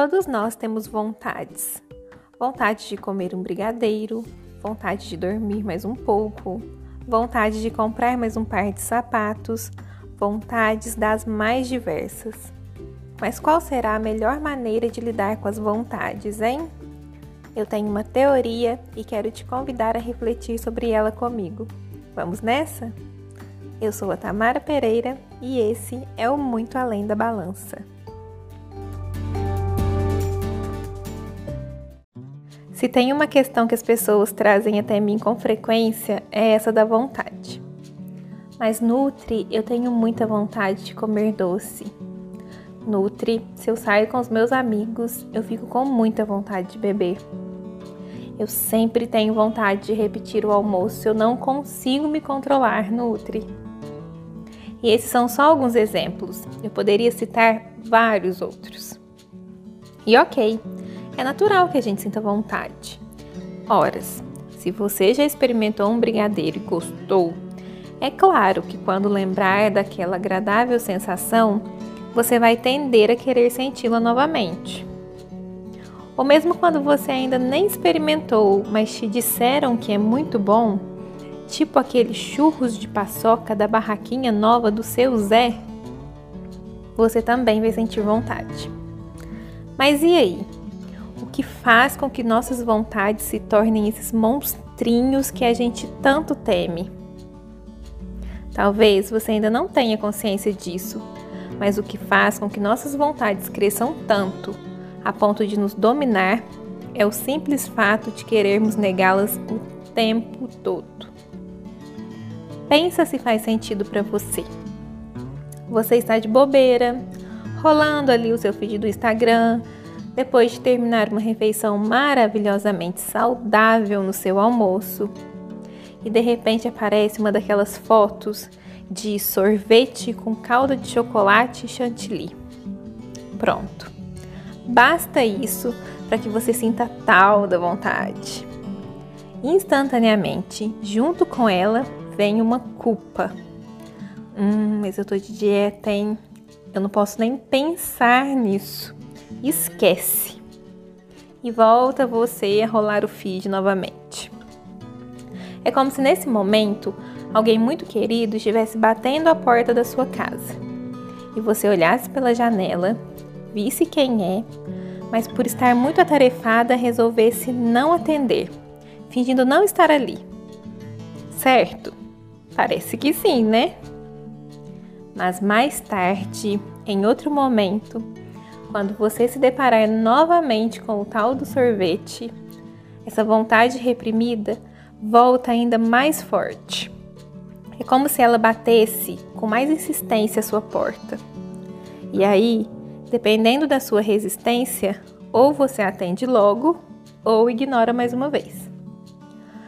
Todos nós temos vontades. Vontade de comer um brigadeiro, vontade de dormir mais um pouco, vontade de comprar mais um par de sapatos, vontades das mais diversas. Mas qual será a melhor maneira de lidar com as vontades, hein? Eu tenho uma teoria e quero te convidar a refletir sobre ela comigo. Vamos nessa? Eu sou a Tamara Pereira e esse é o Muito Além da Balança. Se tem uma questão que as pessoas trazem até mim com frequência, é essa da vontade. Mas Nutri, eu tenho muita vontade de comer doce. Nutri, se eu saio com os meus amigos, eu fico com muita vontade de beber. Eu sempre tenho vontade de repetir o almoço, eu não consigo me controlar, Nutri. E esses são só alguns exemplos. Eu poderia citar vários outros. E ok, é natural que a gente sinta vontade. Horas, se você já experimentou um brigadeiro e gostou, é claro que quando lembrar daquela agradável sensação, você vai tender a querer senti-la novamente. Ou mesmo quando você ainda nem experimentou, mas te disseram que é muito bom, tipo aqueles churros de paçoca da barraquinha nova do seu Zé, você também vai sentir vontade. Mas e aí? O que faz com que nossas vontades se tornem esses monstrinhos que a gente tanto teme. Talvez você ainda não tenha consciência disso, mas o que faz com que nossas vontades cresçam tanto a ponto de nos dominar é o simples fato de querermos negá-las o tempo todo. Pensa se faz sentido para você. Você está de bobeira, rolando ali o seu feed do Instagram, depois de terminar uma refeição maravilhosamente saudável no seu almoço, e de repente aparece uma daquelas fotos de sorvete com calda de chocolate e chantilly. Pronto. Basta isso para que você sinta tal da vontade. Instantaneamente, junto com ela, vem uma culpa. Hum, mas eu tô de dieta, hein? Eu não posso nem pensar nisso esquece e volta você a rolar o feed novamente. É como se nesse momento alguém muito querido estivesse batendo a porta da sua casa e você olhasse pela janela, visse quem é, mas por estar muito atarefada resolvesse não atender, fingindo não estar ali. Certo? Parece que sim, né? Mas mais tarde, em outro momento, quando você se deparar novamente com o tal do sorvete, essa vontade reprimida volta ainda mais forte. É como se ela batesse com mais insistência a sua porta. E aí, dependendo da sua resistência, ou você atende logo ou ignora mais uma vez.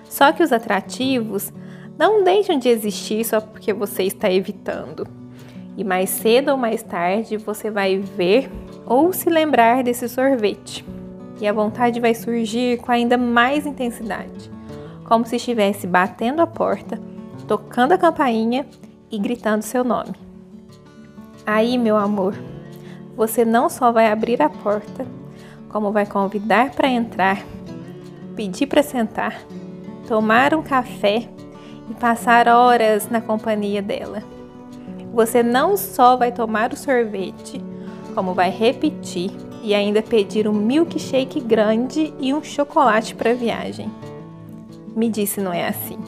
Só que os atrativos não deixam de existir só porque você está evitando. E mais cedo ou mais tarde você vai ver ou se lembrar desse sorvete. E a vontade vai surgir com ainda mais intensidade, como se estivesse batendo a porta, tocando a campainha e gritando seu nome. Aí, meu amor, você não só vai abrir a porta, como vai convidar para entrar, pedir para sentar, tomar um café e passar horas na companhia dela. Você não só vai tomar o sorvete, como vai repetir e ainda pedir um milkshake grande e um chocolate para viagem. Me disse não é assim.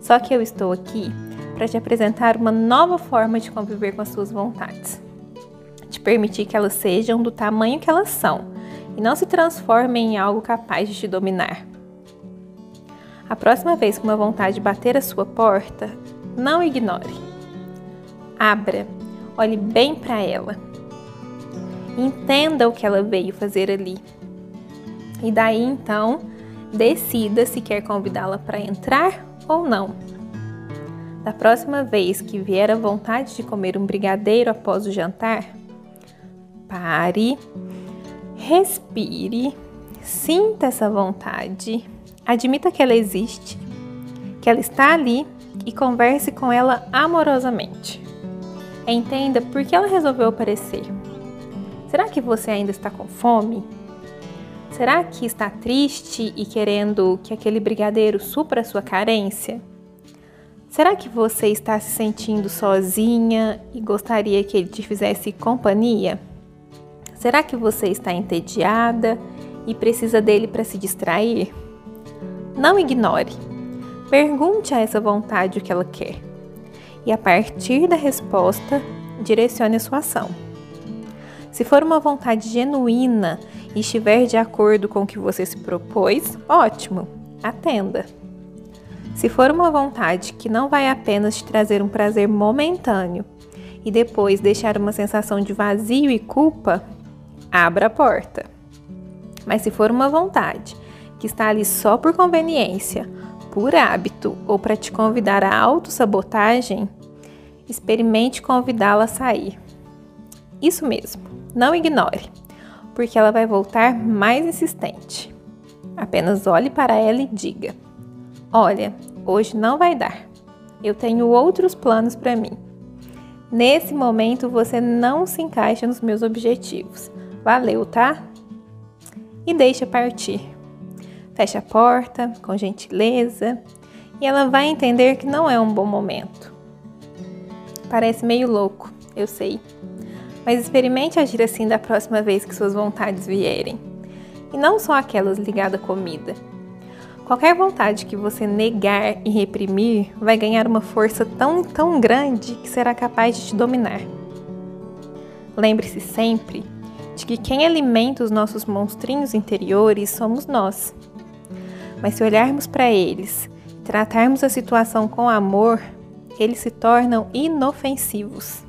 Só que eu estou aqui para te apresentar uma nova forma de conviver com as suas vontades. Te permitir que elas sejam do tamanho que elas são e não se transformem em algo capaz de te dominar. A próxima vez que uma vontade bater a sua porta, não ignore. Abra Olhe bem para ela. Entenda o que ela veio fazer ali. E daí então, decida se quer convidá-la para entrar ou não. Da próxima vez que vier a vontade de comer um brigadeiro após o jantar, pare, respire, sinta essa vontade, admita que ela existe, que ela está ali e converse com ela amorosamente. Entenda por que ela resolveu aparecer. Será que você ainda está com fome? Será que está triste e querendo que aquele brigadeiro supra a sua carência? Será que você está se sentindo sozinha e gostaria que ele te fizesse companhia? Será que você está entediada e precisa dele para se distrair? Não ignore. Pergunte a essa vontade o que ela quer. E a partir da resposta, direcione a sua ação. Se for uma vontade genuína e estiver de acordo com o que você se propôs, ótimo, atenda. Se for uma vontade que não vai apenas te trazer um prazer momentâneo e depois deixar uma sensação de vazio e culpa, abra a porta. Mas se for uma vontade que está ali só por conveniência, por hábito ou para te convidar à autossabotagem, experimente convidá-la a sair. Isso mesmo, não ignore, porque ela vai voltar mais insistente. Apenas olhe para ela e diga: Olha, hoje não vai dar. Eu tenho outros planos para mim. Nesse momento você não se encaixa nos meus objetivos. Valeu, tá? E deixa partir. Fecha a porta com gentileza e ela vai entender que não é um bom momento. Parece meio louco, eu sei. Mas experimente agir assim da próxima vez que suas vontades vierem. E não só aquelas ligadas à comida. Qualquer vontade que você negar e reprimir vai ganhar uma força tão, tão grande que será capaz de te dominar. Lembre-se sempre de que quem alimenta os nossos monstrinhos interiores somos nós. Mas se olharmos para eles tratarmos a situação com amor, eles se tornam inofensivos.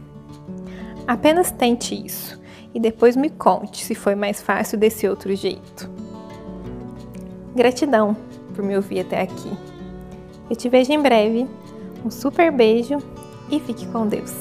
Apenas tente isso e depois me conte se foi mais fácil desse outro jeito. Gratidão por me ouvir até aqui. Eu te vejo em breve. Um super beijo e fique com Deus.